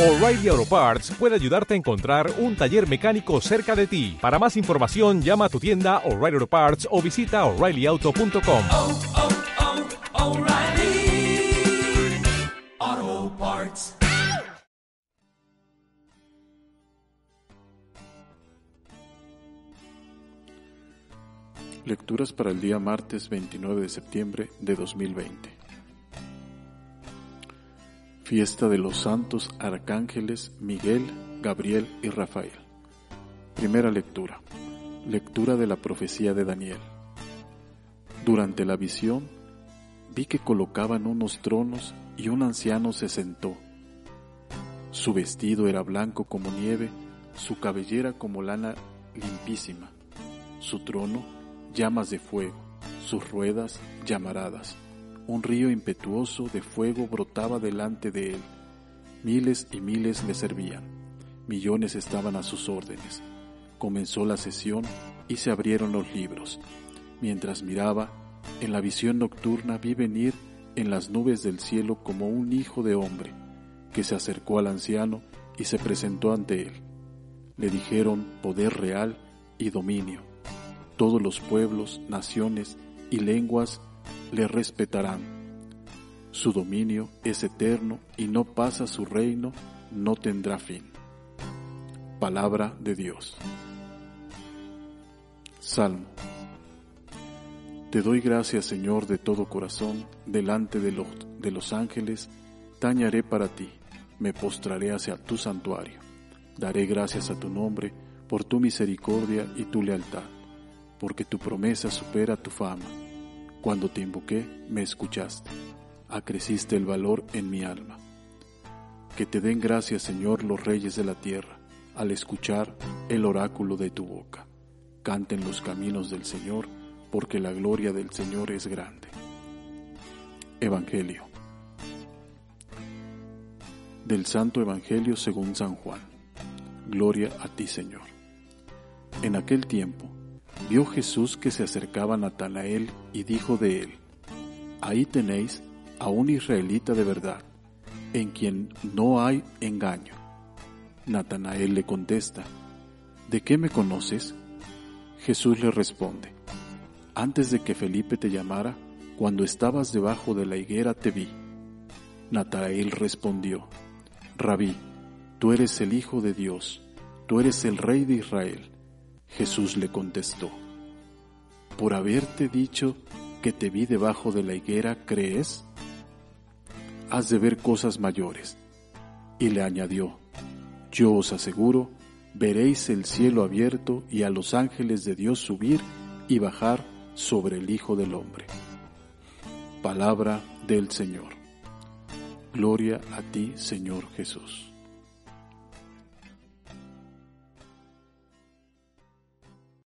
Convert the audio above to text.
O'Reilly Auto Parts puede ayudarte a encontrar un taller mecánico cerca de ti. Para más información, llama a tu tienda O'Reilly Auto Parts o visita oreillyauto.com. oh, oh, Parts. Lecturas para el día martes 29 de septiembre de 2020. Fiesta de los santos arcángeles Miguel, Gabriel y Rafael. Primera lectura. Lectura de la profecía de Daniel. Durante la visión vi que colocaban unos tronos y un anciano se sentó. Su vestido era blanco como nieve, su cabellera como lana limpísima, su trono llamas de fuego, sus ruedas llamaradas. Un río impetuoso de fuego brotaba delante de él. Miles y miles le servían. Millones estaban a sus órdenes. Comenzó la sesión y se abrieron los libros. Mientras miraba, en la visión nocturna vi venir en las nubes del cielo como un hijo de hombre, que se acercó al anciano y se presentó ante él. Le dijeron poder real y dominio todos los pueblos, naciones y lenguas le respetarán. Su dominio es eterno y no pasa su reino, no tendrá fin. Palabra de Dios. Salmo. Te doy gracias, Señor, de todo corazón, delante de los, de los ángeles, tañaré para ti, me postraré hacia tu santuario. Daré gracias a tu nombre por tu misericordia y tu lealtad porque tu promesa supera tu fama. Cuando te invoqué, me escuchaste. Acreciste el valor en mi alma. Que te den gracias, Señor, los reyes de la tierra, al escuchar el oráculo de tu boca. Canten los caminos del Señor, porque la gloria del Señor es grande. Evangelio. Del Santo Evangelio según San Juan. Gloria a ti, Señor. En aquel tiempo, vio Jesús que se acercaba a Natanael y dijo de él, Ahí tenéis a un israelita de verdad, en quien no hay engaño. Natanael le contesta, ¿De qué me conoces? Jesús le responde, Antes de que Felipe te llamara, cuando estabas debajo de la higuera te vi. Natanael respondió, Rabí, tú eres el Hijo de Dios, tú eres el Rey de Israel. Jesús le contestó, ¿por haberte dicho que te vi debajo de la higuera crees? Has de ver cosas mayores. Y le añadió, yo os aseguro, veréis el cielo abierto y a los ángeles de Dios subir y bajar sobre el Hijo del Hombre. Palabra del Señor. Gloria a ti, Señor Jesús.